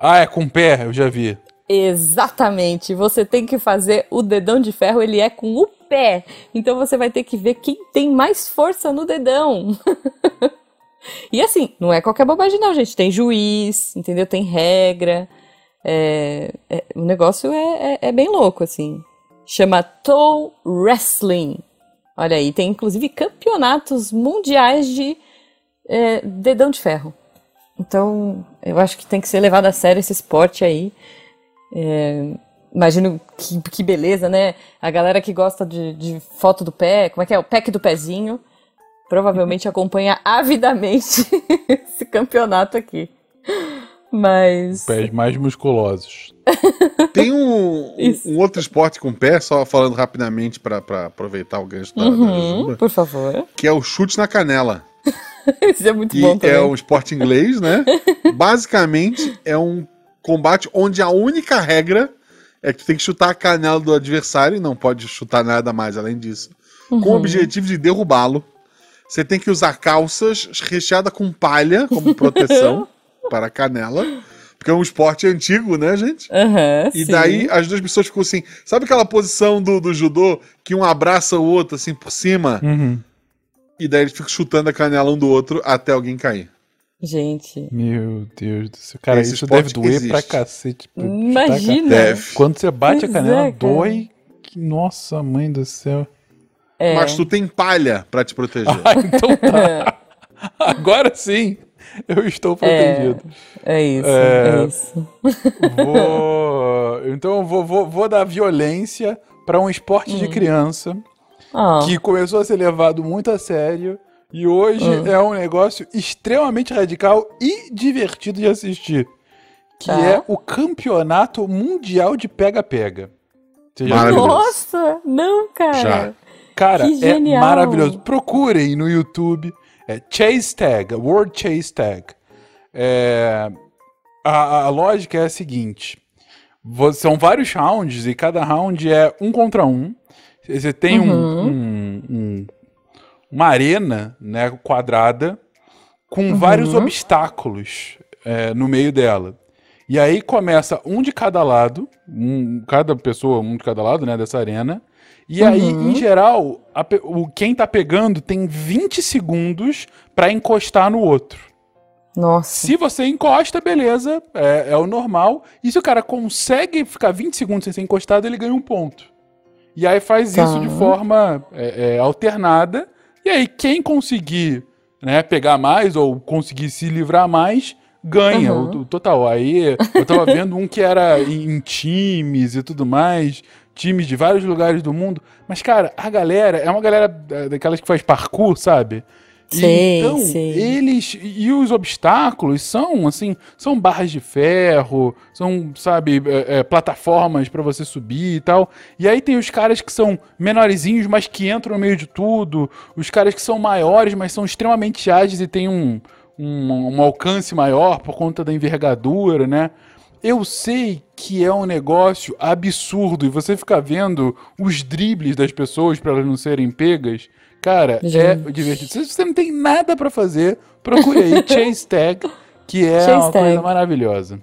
Ah, é com pé, eu já vi. Exatamente. Você tem que fazer o dedão de ferro, ele é com o pé. Então você vai ter que ver quem tem mais força no dedão. (laughs) e assim, não é qualquer bobagem, não, gente. Tem juiz, entendeu? Tem regra. É, é- o negócio é, é- é bem louco, assim. Chama Toe Wrestling. Olha aí, tem inclusive campeonatos mundiais de é, dedão de ferro. Então, eu acho que tem que ser levado a sério esse esporte aí. É, imagino que, que beleza, né? A galera que gosta de, de foto do pé, como é que é? O pack do pezinho, provavelmente acompanha avidamente (laughs) esse campeonato aqui. Mas. Pés mais musculosos. Tem um, um outro esporte com pé, só falando rapidamente pra aproveitar o gancho da, da Uhum, Jujuba, por favor. que é o chute na canela. (laughs) Isso é muito Que bom também. é um esporte inglês, né? (laughs) Basicamente, é um combate onde a única regra é que tu tem que chutar a canela do adversário e não pode chutar nada mais além disso. Com Uhum. o objetivo de derrubá-lo. Você tem que usar calças recheadas com palha como proteção (laughs) para a canela. Porque é um esporte antigo, né, gente? Aham, E sim. daí as duas pessoas ficam assim. Sabe aquela posição do, do judô que um abraça o outro assim por cima? Uhum. E daí eles ficam chutando a canela um do outro até alguém cair. Gente, Meu Deus do céu. Cara, Esse isso deve esporte doer existe. pra cacete. Imagina. Deve. Quando você bate Pois a canela, é, dói. Que- Nossa, mãe do céu. É. Mas tu tem palha pra te proteger. Ah, então tá. Agora sim, eu estou protegido. É isso, É. é isso. Vou. Então eu vou, vou, vou dar violência pra um esporte de criança Ah, que começou a ser levado muito a sério E hoje é um negócio extremamente radical e divertido de assistir. Que Tá. é o Campeonato Mundial de Pega-Pega. Nossa, não, cara. Já. Cara, Que é genial. maravilhoso. Procurem no YouTube. É Chase Tag, World Chase Tag. É, a, a lógica é a seguinte: são vários rounds e cada round é um contra um. Você tem um- Uhum. um- um- uma arena né, quadrada com Uhum. vários obstáculos é, no meio dela. E aí começa um de cada lado, um, cada pessoa, um de cada lado, né, dessa arena. E aí, Uhum. em geral, a o, quem tá pegando tem 20 segundos pra encostar no outro. Nossa. Se você encosta, beleza, é, é o normal. E se o cara consegue ficar 20 segundos sem ser encostado, ele ganha um ponto. E aí faz Tá. isso de forma é, é, alternada. E aí, quem conseguir né, pegar mais ou conseguir se livrar mais, ganha Uhum. o, o total. Aí eu tava vendo um que era em, em times e tudo mais, times de vários lugares do mundo. Mas, cara, a galera é uma galera daquelas que faz parkour, sabe? Sei, então, sei. eles e os obstáculos são assim, são barras de ferro, são, sabe, é, é, plataformas pra você subir e tal. E aí tem os caras que são menorzinhos, mas que entram no meio de tudo, os caras que são maiores, mas são extremamente ágeis e têm um, um, um alcance maior por conta da envergadura, né? Eu sei que é um negócio absurdo e você fica vendo os dribles das pessoas pra elas não serem pegas. Cara, é Gente. divertido. Se você não tem nada pra fazer, procure aí (laughs) Chase Tag, que é Chase uma Tag. coisa maravilhosa.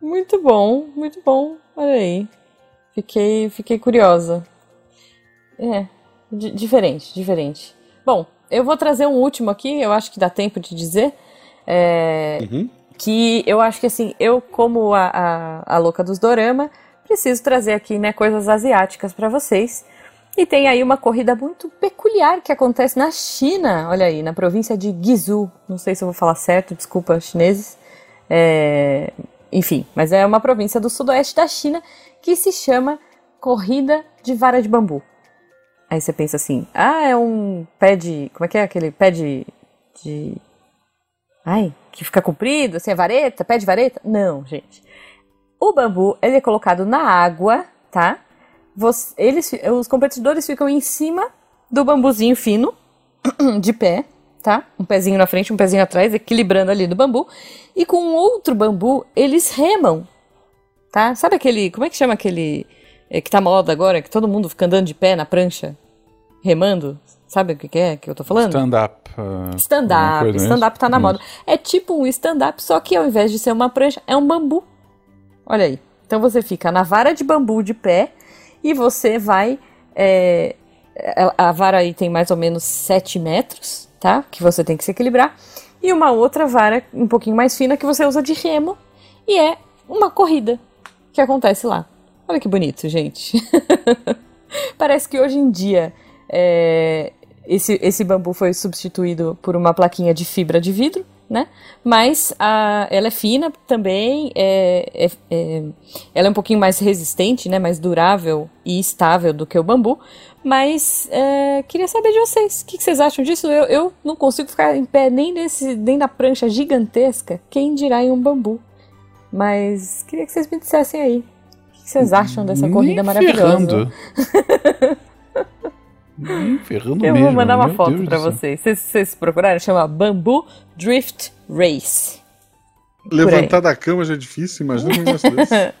Muito bom, muito bom. Olha aí. Fiquei, fiquei curiosa. É, di- diferente, diferente. Bom, eu vou trazer um último aqui, eu acho que dá tempo de dizer. É, Uhum. Que eu acho que assim, eu como a, a, a louca dos dorama, preciso trazer aqui, né, coisas asiáticas pra vocês. E tem aí uma corrida muito peculiar que acontece na China, olha aí, na província de Guizhou. Não sei se eu vou falar certo, desculpa, chineses. É, enfim, mas é uma província do sudoeste da China que se chama Corrida de Vara de Bambu. Aí você pensa assim, ah, é um pé de. Como é que é aquele pé de. de Ai, que fica comprido, assim, vareta, pé de vareta? Não, gente. O bambu, ele é colocado na água, tá? Você- eles, os competidores ficam em cima do bambuzinho fino, (clears throat) de pé, tá? Um pezinho na frente, um pezinho atrás, equilibrando ali do bambu. E com outro bambu, eles remam, tá? Sabe aquele, como é que chama aquele, é, que tá moda agora, que todo mundo fica andando de pé na prancha, remando? Sabe o que que é que eu tô falando? Stand-up. uh, Stand-up, é stand-up tá na Isso. moda. É tipo um stand-up, só que ao invés de ser uma prancha, é um bambu. Olha aí. Então você fica na vara de bambu de pé e você vai. é, a a vara aí tem mais ou menos 7 metros, tá? Que você tem que se equilibrar. E uma outra vara um pouquinho mais fina que você usa de remo. E é uma corrida que acontece lá. Olha que bonito, gente. (laughs) Parece que hoje em dia é, esse, esse bambu foi substituído por uma plaquinha de fibra de vidro, né? Mas a, ela é fina também, é, é- é- ela é um pouquinho mais resistente, né? Mais durável e estável do que o bambu. Mas é, queria saber de vocês, o que, que vocês acham disso? Eu, eu não consigo ficar em pé nem, nesse, nem na prancha gigantesca, quem dirá em um bambu. Mas queria que vocês me dissessem aí. O que, que vocês acham dessa Nem corrida maravilhosa? (laughs) ferrando. Nem ferrando Eu mesmo. vou mandar uma meu foto Deus pra vocês. vocês. Vocês procuraram? Chama Bambu Drift Race. Levantar da cama já é difícil, imagina um negócio desse. (laughs)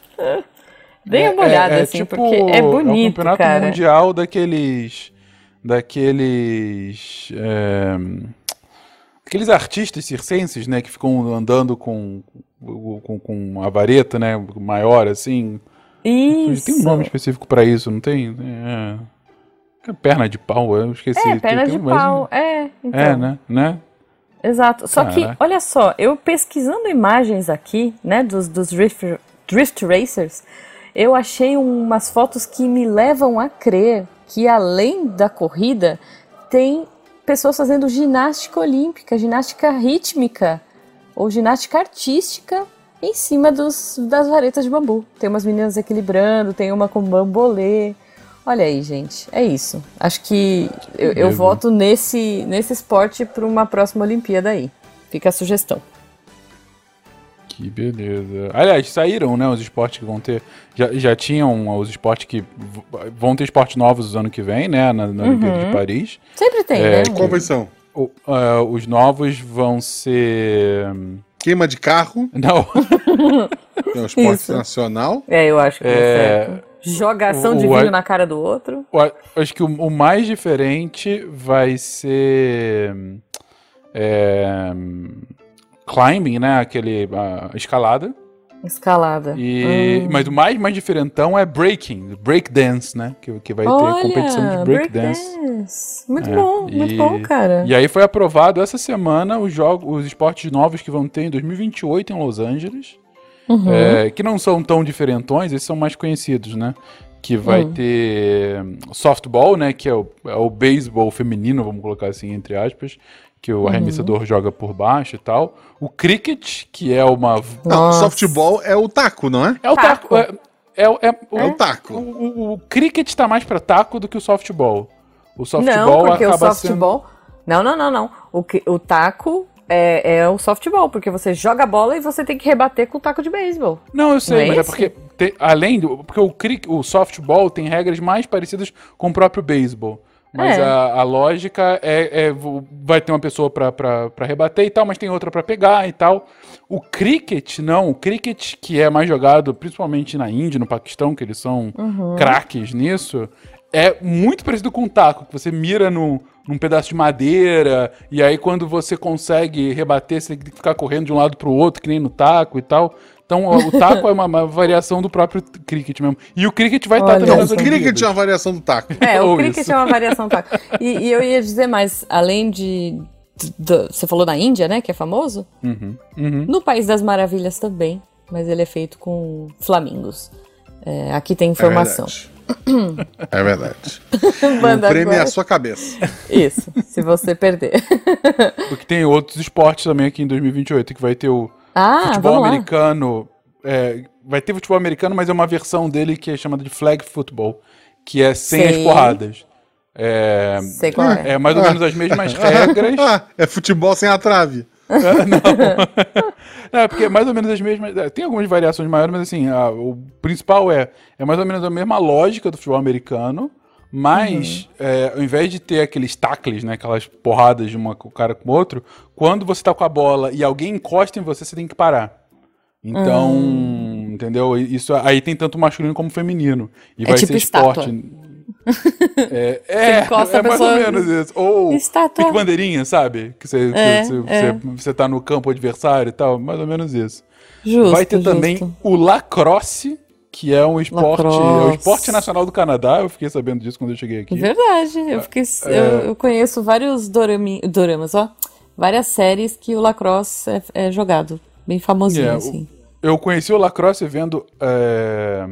Dê uma olhada, assim, porque é bonito, É o campeonato cara. mundial daqueles... Daqueles... é, aqueles artistas circenses, né? Que ficam andando com, com, com a vareta, né? Maior, assim. Isso. Tem um nome específico pra isso, não tem? É... é Perna de pau, eu esqueci. É, Tem- perna tem de mas- pau. É, então. É, né? né? Exato. Só que, Caraca. olha só, eu pesquisando imagens aqui, né, dos, dos drift, drift racers, eu achei umas fotos que me levam a crer que além da corrida, tem pessoas fazendo ginástica olímpica, ginástica rítmica ou ginástica artística em cima dos, das varetas de bambu. Tem umas meninas equilibrando, tem uma com bambolê. Olha aí, gente. É isso. Acho que eu, eu voto nesse, nesse esporte para uma próxima Olimpíada aí. Fica a sugestão. Que beleza. Aliás, saíram, né, os esportes que vão ter. Já, já tinham os esportes que. Vão ter esportes novos no ano que vem, né? Na, na Olimpíada de Paris. Sempre tem, É, né? Qual vai são? O- ah, os novos vão ser. Queima de carro, Não. que (laughs) é um esporte Isso. nacional. É, eu acho que é... É, Jogação de o- vinho o- na cara do outro. eu acho que o, o mais diferente vai ser. é, climbing, né? Aquele. a escalada. Escalada. E, Hum. Mas o mais, mais diferentão é breaking, break dance, né? Que, que vai ter Olha, competição de break dance. breakdance. Muito É, bom, muito e- bom, cara. E aí foi aprovado essa semana os jogos, os esportes novos que vão ter em 2028 em Los Angeles, Uhum. é, que não são tão diferentões, esses são mais conhecidos, né? Que vai Hum. ter hum, softball, né? Que é o, é o beisebol feminino, vamos colocar assim entre aspas, que Uhum. o arremessador joga por baixo e tal. O cricket, que é uma Não, Nossa. softball é o taco, não é? é o taco, Taco. é, é, o- é o- É o taco. O, o, o cricket tá mais pra taco do que o softball. O Não, softball porque o acaba softball. Não, não, não, não. O, que- o taco é, é o softball, porque você joga a bola e você tem que rebater com o taco de beisebol. Não, eu sei, Não é mas é esse? porque tem- além do, porque o cricket, o softball tem regras mais parecidas com o próprio beisebol. Mas É. a, a lógica é, é vai ter uma pessoa pra rebater e tal, mas tem outra pra pegar e tal. O cricket, não. O cricket, que é mais jogado principalmente na Índia, no Paquistão, que eles são Uhum. craques nisso, é muito parecido com o taco, que você mira num, num pedaço de madeira, e aí quando você consegue rebater, você tem que ficar correndo de um lado pro outro, que nem no taco e tal. Então o o taco é uma, uma variação do próprio cricket mesmo. E o cricket vai estar Olha também Então, nas o cricket é uma variação do taco. É, o cricket isso. é uma variação do taco. E, e eu ia dizer mais, além de. você falou da Índia, né? Que é famoso? Uhum, uhum. No País das Maravilhas também, mas ele é feito com flamingos. É, aqui tem É informação. verdade. É verdade. Manda (laughs) o prêmio é a sua cabeça. Isso, se você perder. (laughs) Porque tem outros esportes também aqui em 2028, que vai ter o Ah, futebol americano. é, vai ter futebol americano, mas é uma versão dele que é chamada de flag football, que é sem as Sei. porradas. É, Sei qual é. é mais ou menos as mesmas regras. Ah, (laughs) é futebol sem a trave. (laughs) É, porque é mais ou menos as mesmas. é, Tem algumas variações maiores, mas assim, a- o principal é, é mais ou menos a mesma lógica do futebol americano, mas é, ao invés de ter aqueles tackles, né, aquelas porradas de uma o cara com o outro, quando você tá com a bola e alguém encosta em você, você tem que parar. Então, entendeu? Isso aí tem tanto masculino como feminino. E É vai tipo ser esporte. estátua. (laughs) É, é, encosta, é mais ou menos isso. Ou Estátua. pique bandeirinha, sabe? Que você, É, você, é. você, você tá no campo adversário e tal, mais ou menos isso. Justo, Vai ter justo. também o lacrosse, que é um esporte, é o Lacrosse. esporte nacional do Canadá. Eu fiquei sabendo disso quando eu cheguei aqui. Verdade, eu, fiquei, É. eu, eu conheço vários dorami, doramas, ó. Várias séries que o lacrosse é, é jogado. Bem famosinho, É, assim. Eu conheci o lacrosse vendo é,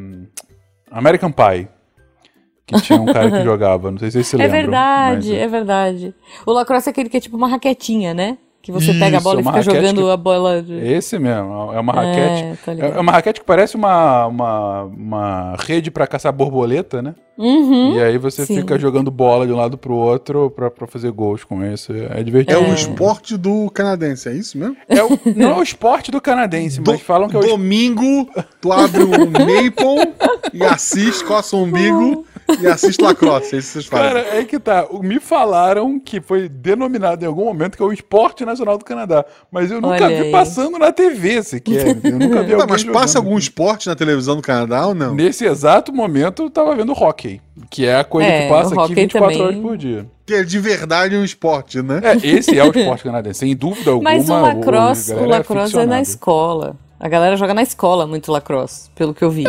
American Pie, que tinha um cara que jogava. Não sei se vocês se É verdade, mas- é verdade. O lacrosse é aquele que é tipo uma raquetinha, né? Que você pega a Isso, bola e fica jogando que- a bola. de- Esse mesmo, é uma raquete. tô É, é uma raquete que parece uma, uma, uma rede pra caçar borboleta, né? Uhum. E aí você sim. fica jogando bola de um lado pro outro pra, pra fazer gols com isso. É divertido. É, o esporte do canadense, é isso mesmo? É o- (laughs) não é o esporte do canadense, mas Do- falam que é o Domingo, tu abre um Maple e assiste, coça o umbigo e assiste lacrosse. É isso que vocês fazem. Cara, é que tá. O- Me falaram que foi denominado em algum momento que é o esporte nacional do Canadá. Mas eu nunca Olha vi aí. passando na TV sequer. (laughs) Eu nunca vi alguém mas passa algum esporte na televisão do Canadá ou não? Nesse exato momento eu tava vendo hockey, que é a coisa É, que passa o aqui hockey 24 também. horas por dia. Que é de verdade um esporte, né? É, esse é o esporte canadense, sem dúvida alguma. (laughs) Mas o lacrosse, o galera lacrosse é na ficcionada. escola. A galera joga na escola muito lacrosse, pelo que eu vi.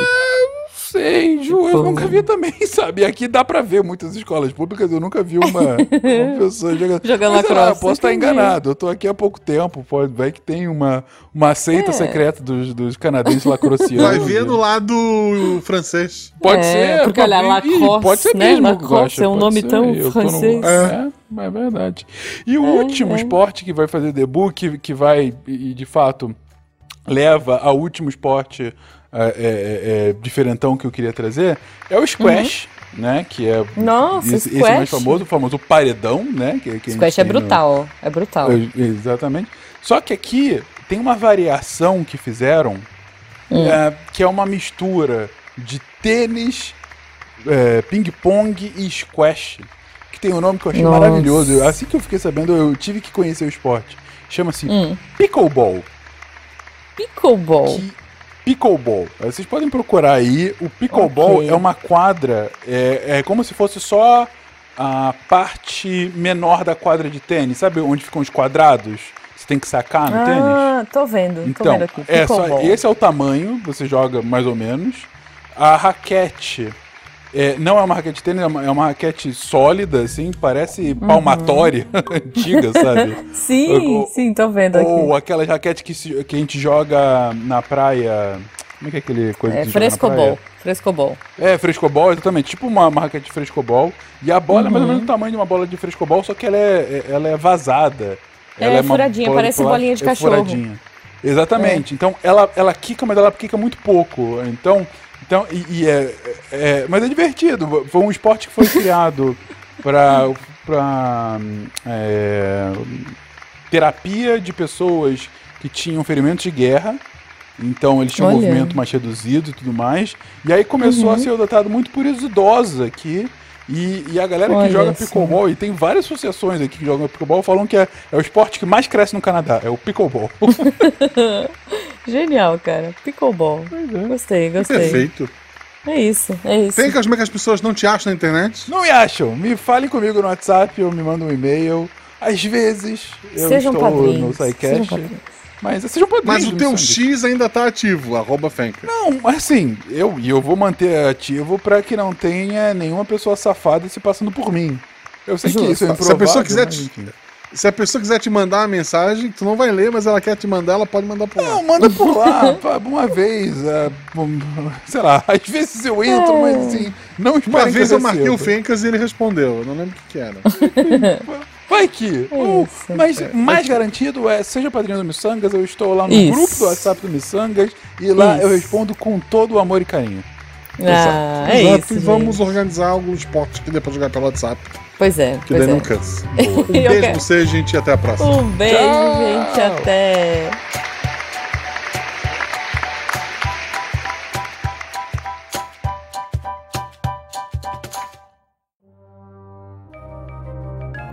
Sei, Ju, eu Tipo- nunca vi também, (laughs) sabe? Aqui dá pra ver muitas escolas públicas, eu nunca vi uma, uma (laughs) pessoa jogando. Jogando Mas, lá, lacrosse, eu posso estar enganado, eu tô aqui há pouco tempo, pode vai que tem uma, uma seita É. secreta dos, dos canadenses lacrossianos. Vai ver no lado francês. Pode É, ser. porque, olha, ih, Lacoste, pode ser né? mesmo. Lacoste Guaxa, é um nome ser, tão eu tô no- francês. É, é verdade. E o É, último é. esporte que vai fazer debut, que, que vai, e de fato, leva ao último esporte é, é, é, diferentão que eu queria trazer, é o squash. né? Que é. Nossa, esse, esse é mais famoso, o famoso paredão, né? Que, que Squash é brutal, no... é brutal. É, exatamente. Só que aqui tem uma variação que fizeram hum. é, que é uma mistura de tênis, é, ping-pong e squash. Que tem um nome que eu achei Nossa. maravilhoso. Assim que eu fiquei sabendo, eu tive que conhecer o esporte. Chama-se hum. Pickleball. Pickleball? Que pickleball. Vocês podem procurar aí. O pickleball okay. é uma quadra, é, é como se fosse só a parte menor da quadra de tênis, sabe onde ficam os quadrados? Você tem que sacar no ah, tênis? Ah, tô vendo. Então, tô vendo aqui. É só, esse é o tamanho, você joga mais ou menos. A raquete é, não é uma raquete de tênis, é uma, é uma raquete sólida, assim, parece uhum. palmatória (laughs) antiga, sabe? (laughs) sim, ou, sim, tô vendo ou aqui. Ou aquela raquete que, se, que a gente joga na praia. Como é que é aquele coisa é, que frescobol. Frescobol. É, frescobol, exatamente. Tipo uma, uma raquete de frescobol. E a bola uhum. é mais ou menos o tamanho de uma bola de frescobol, só que ela é, é ela é vazada. É, ela é, furadinha, parece bolinha de é cachorro. Furadinha. Exatamente. É. Então ela, ela quica, mas ela quica muito pouco. Então então, e, e é, é, Mas é divertido. Foi um esporte que foi criado para para é, terapia de pessoas que tinham ferimentos de guerra. Então eles tinham Olha. um movimento mais reduzido e tudo mais. E aí começou uhum. a ser adotado muito por idosos aqui. E, e, a galera Olha que joga pickleball, e tem várias associações aqui que jogam pickleball, falam que é, é o esporte que mais cresce no Canadá, é o pickleball. (laughs) Genial, cara. Pickleball. É. Gostei, gostei. Perfeito. É isso, é isso. Tem que como é que as pessoas não te acham na internet? Não me acham. Me falem comigo no WhatsApp ou me mandam um e-mail. Às vezes eu Sejam estou padrinhos. no SciCast. Mas sejam padrinhos. Mas o teu X ainda tá ativo, arroba Fenka. Não, assim, eu, eu vou manter ativo para que não tenha nenhuma pessoa safada se passando por mim. Eu sei Justo. que isso é improvável. Se a pessoa quiser te... Se a pessoa quiser te mandar uma mensagem, tu não vai ler, mas ela quer te mandar, ela pode mandar por lá. Não, manda por lá, (laughs) uma vez. É, sei lá, (laughs) às vezes eu entro, é. mas assim, não Uma vez eu marquei o Fencas e ele respondeu, eu não lembro o que, que era. (laughs) Vai que. Mas é, mais garantido é, seja padrinho do Missangas, eu estou lá no isso. grupo do WhatsApp do Missangas e lá isso. eu respondo com todo o amor e carinho. Ah, Exato. É Exato. Isso, e vamos gente. organizar alguns esportes que dê pra jogar pelo WhatsApp. Pois é. Que pois daí é. não cansa. (laughs) Um beijo pra você, gente, e até a próxima. Um beijo, Tchau. gente, até.